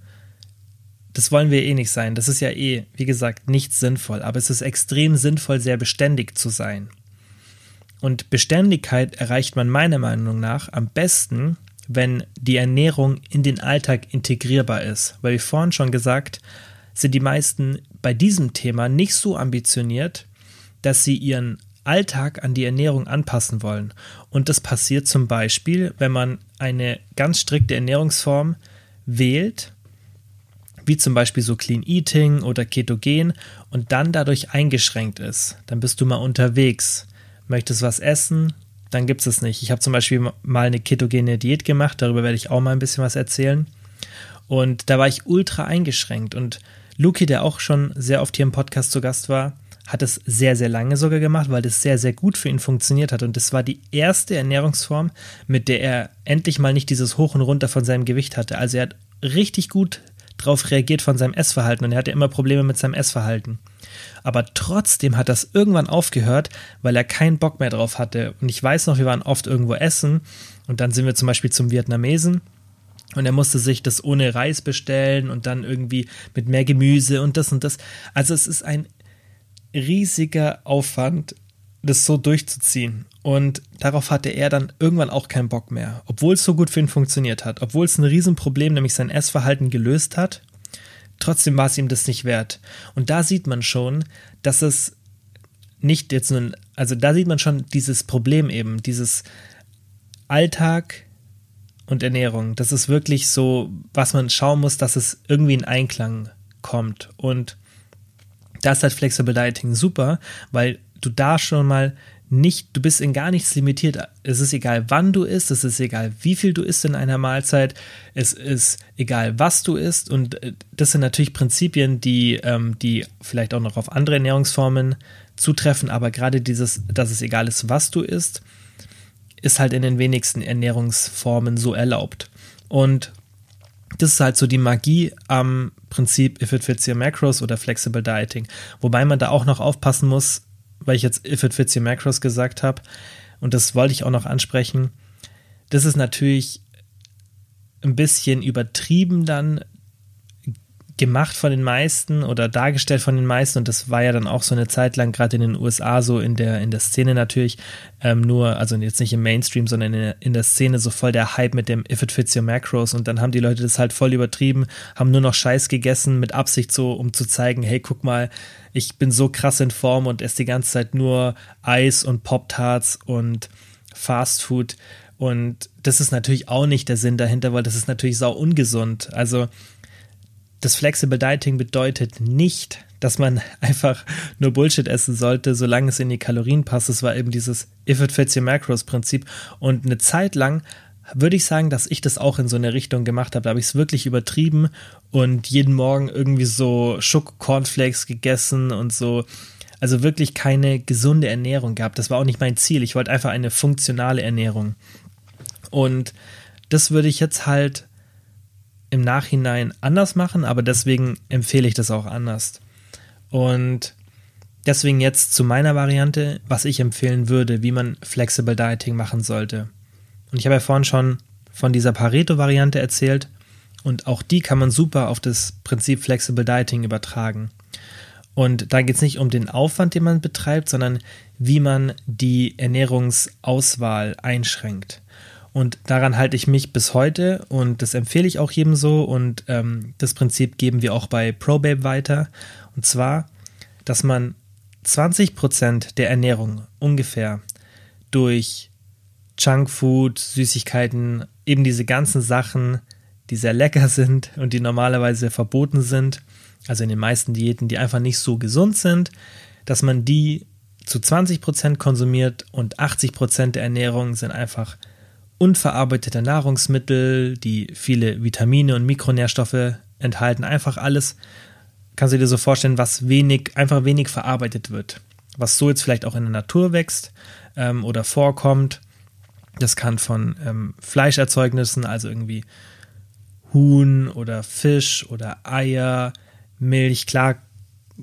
das wollen wir eh nicht sein. Das ist ja eh, wie gesagt, nicht sinnvoll. Aber es ist extrem sinnvoll, sehr beständig zu sein. Und Beständigkeit erreicht man meiner Meinung nach am besten, wenn die Ernährung in den Alltag integrierbar ist. Weil wie vorhin schon gesagt, sind die meisten bei diesem Thema nicht so ambitioniert, dass sie ihren Alltag an die Ernährung anpassen wollen. Und das passiert zum Beispiel, wenn man eine ganz strikte Ernährungsform wählt wie zum Beispiel so Clean Eating oder Ketogen und dann dadurch eingeschränkt ist. Dann bist du mal unterwegs, möchtest was essen, dann gibt es es nicht. Ich habe zum Beispiel mal eine ketogene Diät gemacht, darüber werde ich auch mal ein bisschen was erzählen. Und da war ich ultra eingeschränkt. Und Luki, der auch schon sehr oft hier im Podcast zu Gast war, hat es sehr, sehr lange sogar gemacht, weil das sehr, sehr gut für ihn funktioniert hat. Und das war die erste Ernährungsform, mit der er endlich mal nicht dieses Hoch und Runter von seinem Gewicht hatte. Also er hat richtig gut darauf reagiert von seinem Essverhalten und er hatte immer Probleme mit seinem Essverhalten. Aber trotzdem hat das irgendwann aufgehört, weil er keinen Bock mehr drauf hatte. Und ich weiß noch, wir waren oft irgendwo essen und dann sind wir zum Beispiel zum Vietnamesen und er musste sich das ohne Reis bestellen und dann irgendwie mit mehr Gemüse und das und das. Also es ist ein riesiger Aufwand, das so durchzuziehen. Und darauf hatte er dann irgendwann auch keinen Bock mehr, obwohl es so gut für ihn funktioniert hat, obwohl es ein Riesenproblem, nämlich sein Essverhalten gelöst hat. Trotzdem war es ihm das nicht wert. Und da sieht man schon, dass es nicht jetzt nun, also da sieht man schon dieses Problem eben, dieses Alltag und Ernährung. Das ist wirklich so, was man schauen muss, dass es irgendwie in Einklang kommt. Und da ist halt Flexible Dieting super, weil du da schon mal nicht, du bist in gar nichts limitiert. Es ist egal, wann du isst, es ist egal, wie viel du isst in einer Mahlzeit, es ist egal, was du isst. Und äh, das sind natürlich Prinzipien, die, ähm, die vielleicht auch noch auf andere Ernährungsformen zutreffen, aber gerade dieses, dass es egal ist, was du isst, ist halt in den wenigsten Ernährungsformen so erlaubt. Und das ist halt so die Magie am Prinzip If It Fits Your Macros oder Flexible Dieting. Wobei man da auch noch aufpassen muss, weil ich jetzt If It Fits Your Macros gesagt habe, und das wollte ich auch noch ansprechen, das ist natürlich ein bisschen übertrieben dann gemacht von den meisten oder dargestellt von den meisten. Und das war ja dann auch so eine Zeit lang gerade in den USA so in der in der Szene natürlich ähm, nur also jetzt nicht im Mainstream sondern in der, in der Szene so voll der Hype mit dem If it fits your macros. Und dann haben die Leute das halt voll übertrieben haben nur noch Scheiß gegessen mit Absicht so um zu zeigen hey guck mal ich bin so krass in Form und esse die ganze Zeit nur Eis und Pop Tarts und Fast Food. Und das ist natürlich auch nicht der Sinn dahinter, weil das ist natürlich sau ungesund. Also das Flexible Dieting bedeutet nicht, dass man einfach nur Bullshit essen sollte, solange es in die Kalorien passt. Es war eben dieses If it fits your macros Prinzip. Und eine Zeit lang würde ich sagen, dass ich das auch in so eine Richtung gemacht habe. Da habe ich es wirklich übertrieben und jeden Morgen irgendwie so Schoko-Cornflakes gegessen und so. Also wirklich keine gesunde Ernährung gehabt. Das war auch nicht mein Ziel. Ich wollte einfach eine funktionale Ernährung. Und das würde ich jetzt halt im Nachhinein anders machen, aber deswegen empfehle ich das auch anders. Und deswegen jetzt zu meiner Variante, was ich empfehlen würde, wie man Flexible Dieting machen sollte. Und ich habe ja vorhin schon von dieser Pareto-Variante erzählt und auch die kann man super auf das Prinzip Flexible Dieting übertragen. Und da geht es nicht um den Aufwand, den man betreibt, sondern wie man die Ernährungsauswahl einschränkt. Und daran halte ich mich bis heute und das empfehle ich auch jedem so. Und ähm, das Prinzip geben wir auch bei ProBabe weiter. Und zwar, dass man 20% der Ernährung ungefähr durch Junkfood, Süßigkeiten, eben diese ganzen Sachen, die sehr lecker sind und die normalerweise verboten sind, also in den meisten Diäten, die einfach nicht so gesund sind, dass man die zu 20% konsumiert und 80% der Ernährung sind einfach unverarbeitete Nahrungsmittel, die viele Vitamine und Mikronährstoffe enthalten. Einfach alles, kannst du dir so vorstellen, was wenig, einfach wenig verarbeitet wird. Was so jetzt vielleicht auch in der Natur wächst ähm, oder vorkommt. Das kann von ähm, Fleischerzeugnissen, also irgendwie Huhn oder Fisch oder Eier, Milch. Klar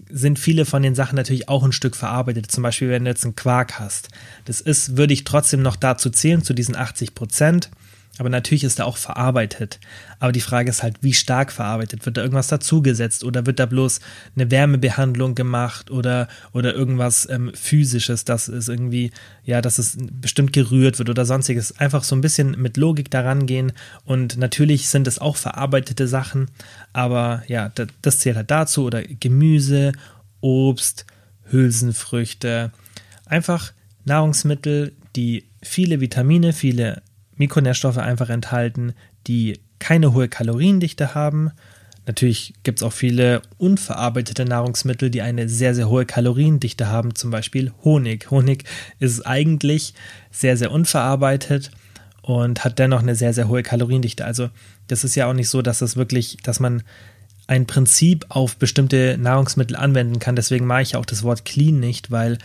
sind viele von den Sachen natürlich auch ein Stück verarbeitet. Zum Beispiel, wenn du jetzt einen Quark hast. Das ist, würde ich trotzdem noch dazu zählen, zu diesen 80 Prozent. Aber natürlich ist er auch verarbeitet. Aber die Frage ist halt, wie stark verarbeitet? Wird da irgendwas dazugesetzt oder wird da bloß eine Wärmebehandlung gemacht oder, oder irgendwas ähm, physisches, dass es irgendwie, ja, dass es bestimmt gerührt wird oder sonstiges. Einfach so ein bisschen mit Logik daran gehen. Und natürlich sind es auch verarbeitete Sachen, aber ja, das, das zählt halt dazu. Oder Gemüse, Obst, Hülsenfrüchte. Einfach Nahrungsmittel, die viele Vitamine, viele Mikronährstoffe einfach enthalten, die keine hohe Kaloriendichte haben. Natürlich gibt es auch viele unverarbeitete Nahrungsmittel, die eine sehr, sehr hohe Kaloriendichte haben, zum Beispiel Honig. Honig ist eigentlich sehr, sehr unverarbeitet und hat dennoch eine sehr, sehr hohe Kaloriendichte. Also das ist ja auch nicht so, dass es wirklich, dass man ein Prinzip auf bestimmte Nahrungsmittel anwenden kann. Deswegen mache ich auch das Wort clean nicht, weil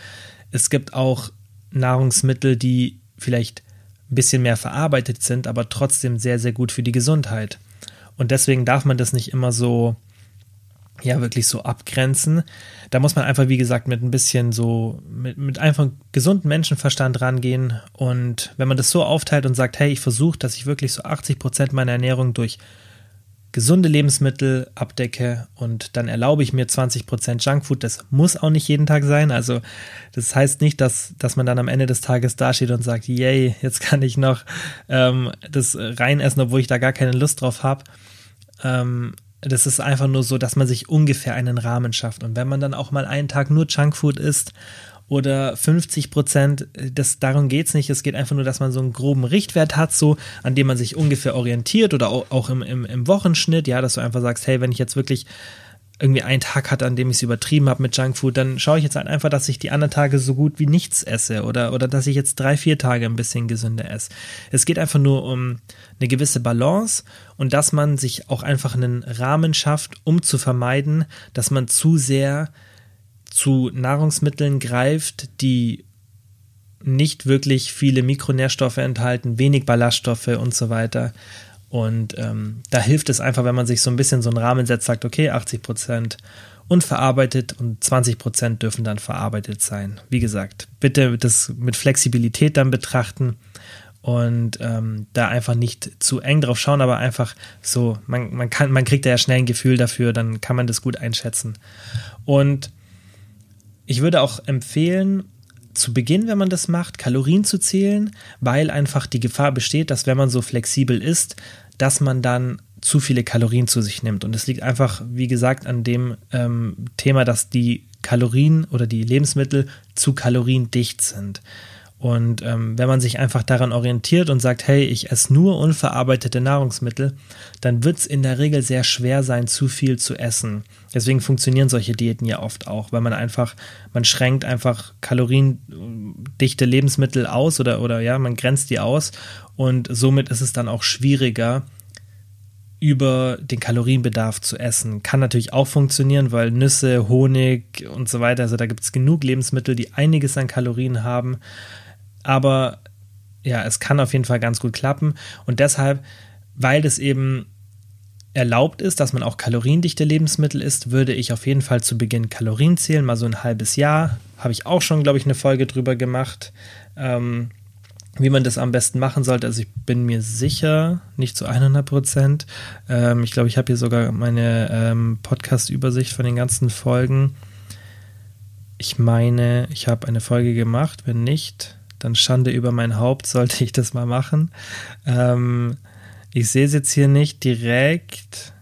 es gibt auch Nahrungsmittel, die vielleicht ein bisschen mehr verarbeitet sind, aber trotzdem sehr, sehr gut für die Gesundheit. Und deswegen darf man das nicht immer so ja wirklich so abgrenzen. Da muss man einfach, wie gesagt, mit ein bisschen so, mit, mit einfach gesundem Menschenverstand rangehen. Und wenn man das so aufteilt und sagt, hey, ich versuche, dass ich wirklich so 80 Prozent meiner Ernährung durch gesunde Lebensmittel abdecke und dann erlaube ich mir 20% Junkfood. Das muss auch nicht jeden Tag sein. Also das heißt nicht, dass, dass man dann am Ende des Tages dasteht und sagt, yay, jetzt kann ich noch ähm, das reinessen, obwohl ich da gar keine Lust drauf habe. Ähm, das ist einfach nur so, dass man sich ungefähr einen Rahmen schafft. Und wenn man dann auch mal einen Tag nur Junkfood isst oder 50 Prozent, das, darum geht es nicht. Es geht einfach nur, dass man so einen groben Richtwert hat, so, an dem man sich ungefähr orientiert oder auch, auch im, im, im Wochenschnitt, ja, dass du einfach sagst, hey, wenn ich jetzt wirklich irgendwie einen Tag hatte, an dem ich es übertrieben habe mit Junkfood, dann schaue ich jetzt halt einfach, dass ich die anderen Tage so gut wie nichts esse oder, oder dass ich jetzt drei, vier Tage ein bisschen gesünder esse. Es geht einfach nur um eine gewisse Balance und dass man sich auch einfach einen Rahmen schafft, um zu vermeiden, dass man zu sehr zu Nahrungsmitteln greift, die nicht wirklich viele Mikronährstoffe enthalten, wenig Ballaststoffe und so weiter. Und ähm, da hilft es einfach, wenn man sich so ein bisschen so einen Rahmen setzt, sagt, okay, 80 Prozent unverarbeitet und 20 Prozent dürfen dann verarbeitet sein. Wie gesagt, bitte das mit Flexibilität dann betrachten und ähm, da einfach nicht zu eng drauf schauen, aber einfach so, man, man kann, man kriegt da ja schnell ein Gefühl dafür, dann kann man das gut einschätzen. Und ich würde auch empfehlen, zu Beginn, wenn man das macht, Kalorien zu zählen, weil einfach die Gefahr besteht, dass wenn man so flexibel ist, dass man dann zu viele Kalorien zu sich nimmt. Und es liegt einfach, wie gesagt, an dem ähm, Thema, dass die Kalorien oder die Lebensmittel zu kaloriendicht sind. Und ähm, wenn man sich einfach daran orientiert und sagt, hey, ich esse nur unverarbeitete Nahrungsmittel, dann wird es in der Regel sehr schwer sein, zu viel zu essen. Deswegen funktionieren solche Diäten ja oft auch, weil man einfach, man schränkt einfach kaloriendichte Lebensmittel aus oder, oder ja, man grenzt die aus und somit ist es dann auch schwieriger, über den Kalorienbedarf zu essen. Kann natürlich auch funktionieren, weil Nüsse, Honig und so weiter, also da gibt es genug Lebensmittel, die einiges an Kalorien haben aber ja, es kann auf jeden Fall ganz gut klappen. Und deshalb, weil das eben erlaubt ist, dass man auch kaloriendichte Lebensmittel isst, würde ich auf jeden Fall zu Beginn Kalorien zählen, mal so ein halbes Jahr. Habe ich auch schon, glaube ich, eine Folge drüber gemacht, ähm, wie man das am besten machen sollte. Also ich bin mir sicher, nicht zu 100 Prozent. Ähm, ich glaube, ich habe hier sogar meine ähm, Podcast-Übersicht von den ganzen Folgen. Ich meine, ich habe eine Folge gemacht. Wenn nicht, dann Schande über mein Haupt, sollte ich das mal machen. Ähm, ich sehe es jetzt hier nicht direkt.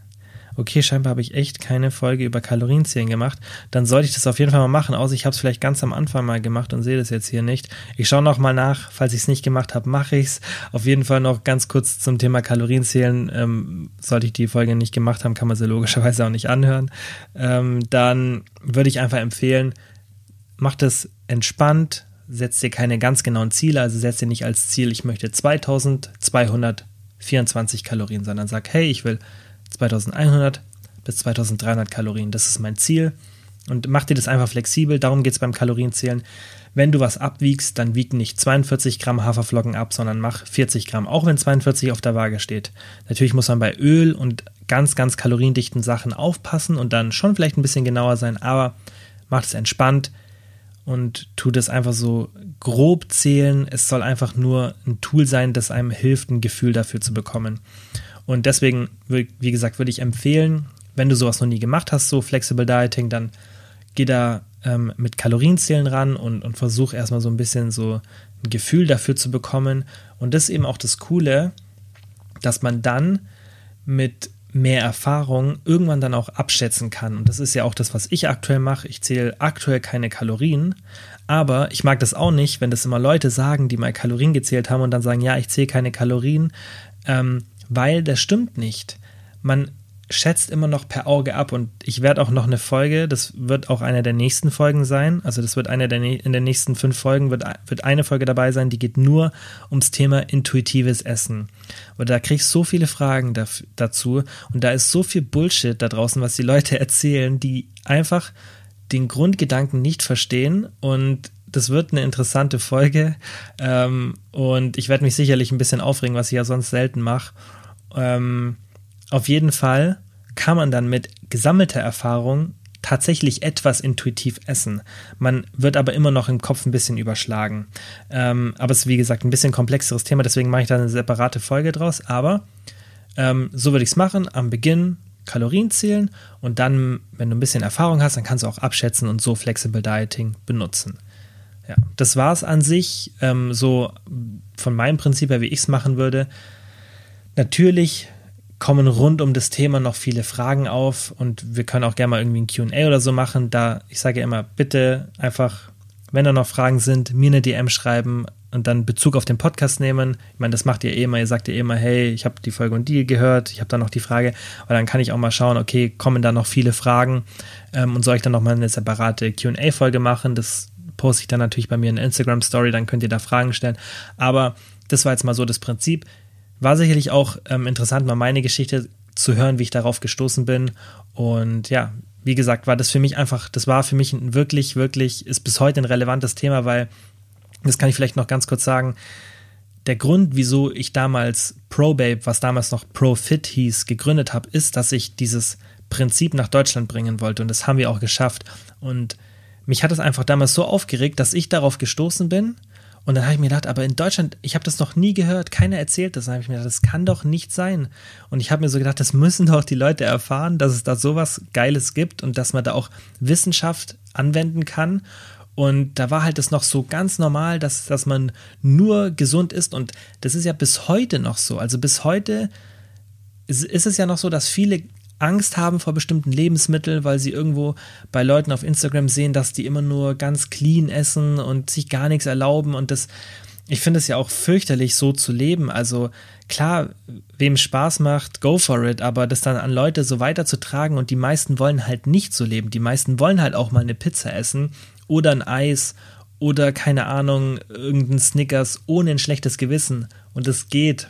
Okay, scheinbar habe ich echt keine Folge über Kalorienzählen gemacht. Dann sollte ich das auf jeden Fall mal machen, außer ich habe es vielleicht ganz am Anfang mal gemacht und sehe das jetzt hier nicht. Ich schaue noch mal nach. Falls ich es nicht gemacht habe, mache ich es. Auf jeden Fall noch ganz kurz zum Thema Kalorienzählen. Ähm, sollte ich die Folge nicht gemacht haben, kann man sie logischerweise auch nicht anhören. Ähm, dann würde ich einfach empfehlen, macht es entspannt, setz dir keine ganz genauen Ziele, also setz dir nicht als Ziel, ich möchte 2224 Kalorien, sondern sag, hey, ich will 2100 bis 2300 Kalorien, das ist mein Ziel. Und mach dir das einfach flexibel, darum geht es beim Kalorienzählen. Wenn du was abwiegst, dann wieg nicht 42 Gramm Haferflocken ab, sondern mach 40 Gramm, auch wenn 42 auf der Waage steht. Natürlich muss man bei Öl und ganz, ganz kaloriendichten Sachen aufpassen und dann schon vielleicht ein bisschen genauer sein, aber mach es entspannt und tu das einfach so grob zählen. Es soll einfach nur ein Tool sein, das einem hilft, ein Gefühl dafür zu bekommen. Und deswegen, wie gesagt, würde ich empfehlen, wenn du sowas noch nie gemacht hast, so Flexible Dieting, dann geh da ähm, mit Kalorienzählen ran und, und versuch erstmal so ein bisschen so ein Gefühl dafür zu bekommen. Und das ist eben auch das Coole, dass man dann mit mehr Erfahrung irgendwann dann auch abschätzen kann. Und das ist ja auch das, was ich aktuell mache. Ich zähle aktuell keine Kalorien, aber ich mag das auch nicht, wenn das immer Leute sagen, die mal Kalorien gezählt haben und dann sagen, ja, ich zähle keine Kalorien, ähm, weil das stimmt nicht. Man schätzt immer noch per Auge ab und ich werde auch noch eine Folge, das wird auch eine der nächsten Folgen sein, also das wird eine der in den nächsten fünf Folgen wird, wird eine Folge dabei sein, die geht nur ums Thema intuitives Essen. Und da krieg ich so viele Fragen dazu und da ist so viel Bullshit da draußen, was die Leute erzählen, die einfach den Grundgedanken nicht verstehen und das wird eine interessante Folge ähm, und ich werde mich sicherlich ein bisschen aufregen, was ich ja sonst selten mache. Ähm, auf jeden Fall kann man dann mit gesammelter Erfahrung tatsächlich etwas intuitiv essen. Man wird aber immer noch im Kopf ein bisschen überschlagen. Ähm, aber es ist wie gesagt ein bisschen komplexeres Thema, deswegen mache ich da eine separate Folge draus. Aber ähm, so würde ich es machen. Am Beginn Kalorien zählen und dann, wenn du ein bisschen Erfahrung hast, dann kannst du auch abschätzen und so Flexible Dieting benutzen. Ja, das war es an sich, ähm, so von meinem Prinzip her, wie ich es machen würde. Natürlich kommen rund um das Thema noch viele Fragen auf und wir können auch gerne mal irgendwie ein QA oder so machen. Da, ich sage ja immer, bitte einfach, wenn da noch Fragen sind, mir eine DM schreiben und dann Bezug auf den Podcast nehmen. Ich meine, das macht ihr eh immer, ihr sagt ihr eh immer, hey, ich habe die Folge und die gehört, ich habe da noch die Frage, aber dann kann ich auch mal schauen, okay, kommen da noch viele Fragen ähm, und soll ich dann nochmal eine separate QA-Folge machen? Das poste ich dann natürlich bei mir in Instagram-Story, dann könnt ihr da Fragen stellen. Aber das war jetzt mal so das Prinzip. War sicherlich auch ähm, interessant, mal meine Geschichte zu hören, wie ich darauf gestoßen bin. Und ja, wie gesagt, war das für mich einfach, das war für mich ein wirklich, wirklich, ist bis heute ein relevantes Thema, weil, das kann ich vielleicht noch ganz kurz sagen, der Grund, wieso ich damals ProBabe, was damals noch ProFit hieß, gegründet habe, ist, dass ich dieses Prinzip nach Deutschland bringen wollte. Und das haben wir auch geschafft. Und mich hat es einfach damals so aufgeregt, dass ich darauf gestoßen bin und dann habe ich mir gedacht, aber in Deutschland, ich habe das noch nie gehört, keiner erzählt das. Dann habe ich mir gedacht, das kann doch nicht sein. Und ich habe mir so gedacht, das müssen doch die Leute erfahren, dass es da sowas Geiles gibt und dass man da auch Wissenschaft anwenden kann. Und da war halt das noch so ganz normal, dass, dass man nur gesund ist. Und das ist ja bis heute noch so. Also bis heute ist, ist es ja noch so, dass viele Angst haben vor bestimmten Lebensmitteln, weil sie irgendwo bei Leuten auf Instagram sehen, dass die immer nur ganz clean essen und sich gar nichts erlauben und das ich finde es ja auch fürchterlich, so zu leben. Also klar, wem Spaß macht, go for it, aber das dann an Leute so weiterzutragen und die meisten wollen halt nicht so leben. Die meisten wollen halt auch mal eine Pizza essen oder ein Eis oder keine Ahnung, irgendein Snickers ohne ein schlechtes Gewissen. Und es geht.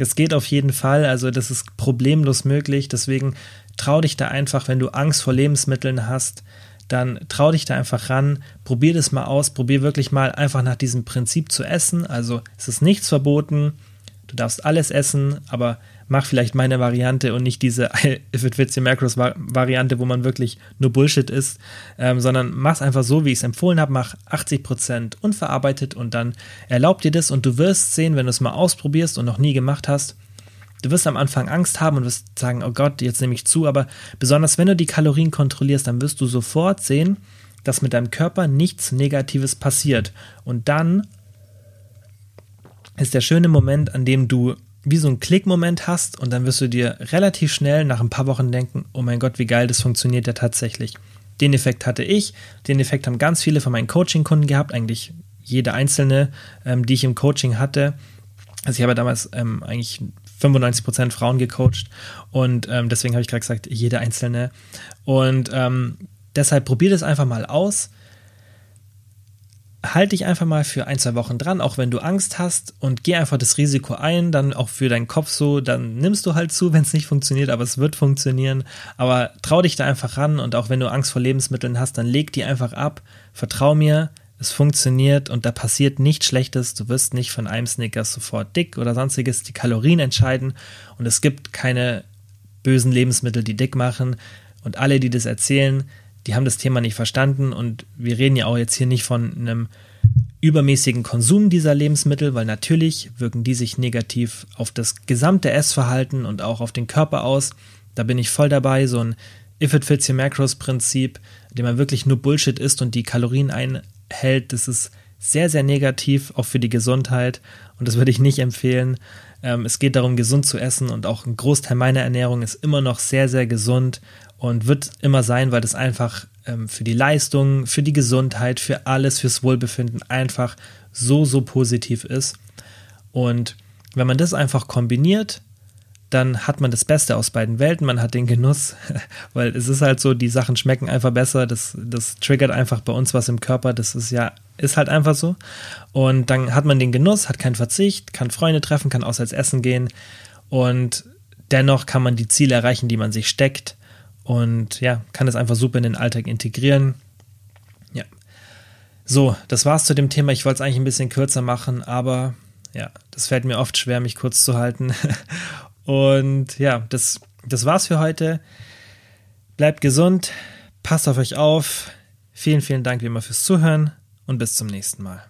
Es geht auf jeden Fall, also das ist problemlos möglich. Deswegen trau dich da einfach, wenn du Angst vor Lebensmitteln hast, dann trau dich da einfach ran, probier das mal aus, probier wirklich mal einfach nach diesem Prinzip zu essen. Also es ist nichts verboten, du darfst alles essen, aber mach vielleicht meine Variante und nicht diese If it fits your macros Variante, wo man wirklich nur Bullshit isst, ähm, sondern mach's einfach so, wie ich es empfohlen habe, mach 80% unverarbeitet und dann erlaub dir das und du wirst sehen, wenn du es mal ausprobierst und noch nie gemacht hast, Du wirst am Anfang Angst haben und wirst sagen, oh Gott, jetzt nehme ich zu, aber besonders wenn du die Kalorien kontrollierst, dann wirst du sofort sehen, dass mit deinem Körper nichts Negatives passiert. Und dann ist der schöne Moment, an dem du wie so einen Klickmoment hast und dann wirst du dir relativ schnell nach ein paar Wochen denken, oh mein Gott, wie geil, das funktioniert ja tatsächlich. Den Effekt hatte ich, den Effekt haben ganz viele von meinen Coaching-Kunden gehabt, eigentlich jede einzelne, ähm, die ich im Coaching hatte. Also ich habe damals ähm, eigentlich 95% Frauen gecoacht und ähm, deswegen habe ich gerade gesagt, jede einzelne. Und ähm, deshalb probier das einfach mal aus halt dich einfach mal für ein, zwei Wochen dran, auch wenn du Angst hast und geh einfach das Risiko ein, dann auch für deinen Kopf so, dann nimmst du halt zu, wenn es nicht funktioniert, aber es wird funktionieren. Aber trau dich da einfach ran und auch wenn du Angst vor Lebensmitteln hast, dann leg die einfach ab, vertrau mir, es funktioniert und da passiert nichts Schlechtes, du wirst nicht von einem Snickers sofort dick oder sonstiges, die Kalorien entscheiden. Und es gibt keine bösen Lebensmittel, die dick machen. Und alle, die das erzählen, die haben das Thema nicht verstanden und wir reden ja auch jetzt hier nicht von einem übermäßigen Konsum dieser Lebensmittel, weil natürlich wirken die sich negativ auf das gesamte Essverhalten und auch auf den Körper aus. Da bin ich voll dabei, so ein If it fits your macros Prinzip, dem man wirklich nur Bullshit isst und die Kalorien einhält, das ist sehr, sehr negativ, auch für die Gesundheit und das würde ich nicht empfehlen. Ähm, es geht darum, gesund zu essen und auch ein Großteil meiner Ernährung ist immer noch sehr, sehr gesund und wird immer sein, weil das einfach ähm, für die Leistung, für die Gesundheit, für alles, fürs Wohlbefinden einfach so, so positiv ist. Und wenn man das einfach kombiniert, dann hat man das Beste aus beiden Welten. Man hat den Genuss, weil es ist halt so, die Sachen schmecken einfach besser. Das, das triggert einfach bei uns was im Körper. Das ist ja, ist halt einfach so. Und dann hat man den Genuss, hat keinen Verzicht, kann Freunde treffen, kann auswärts essen gehen. Und dennoch kann man die Ziele erreichen, die man sich steckt und ja, kann es einfach super in den Alltag integrieren. Ja. So, das war's zu dem Thema. Ich wollte es eigentlich ein bisschen kürzer machen, aber ja, das fällt mir oft schwer, mich kurz zu halten. Und ja, das, das war's für heute. Bleibt gesund, passt auf euch auf. Vielen, vielen Dank wie immer fürs Zuhören und bis zum nächsten Mal.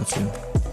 dafür.